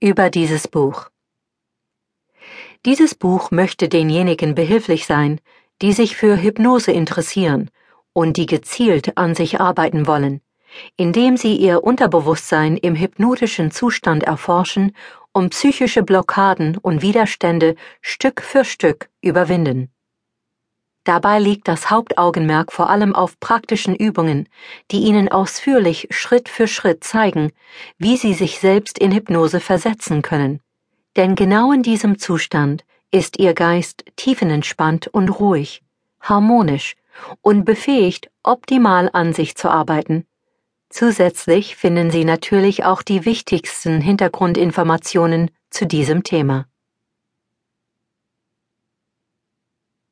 über dieses Buch. Dieses Buch möchte denjenigen behilflich sein, die sich für Hypnose interessieren und die gezielt an sich arbeiten wollen, indem sie ihr Unterbewusstsein im hypnotischen Zustand erforschen und psychische Blockaden und Widerstände Stück für Stück überwinden. Dabei liegt das Hauptaugenmerk vor allem auf praktischen Übungen, die Ihnen ausführlich Schritt für Schritt zeigen, wie Sie sich selbst in Hypnose versetzen können. Denn genau in diesem Zustand ist Ihr Geist tiefenentspannt und ruhig, harmonisch und befähigt, optimal an sich zu arbeiten. Zusätzlich finden Sie natürlich auch die wichtigsten Hintergrundinformationen zu diesem Thema.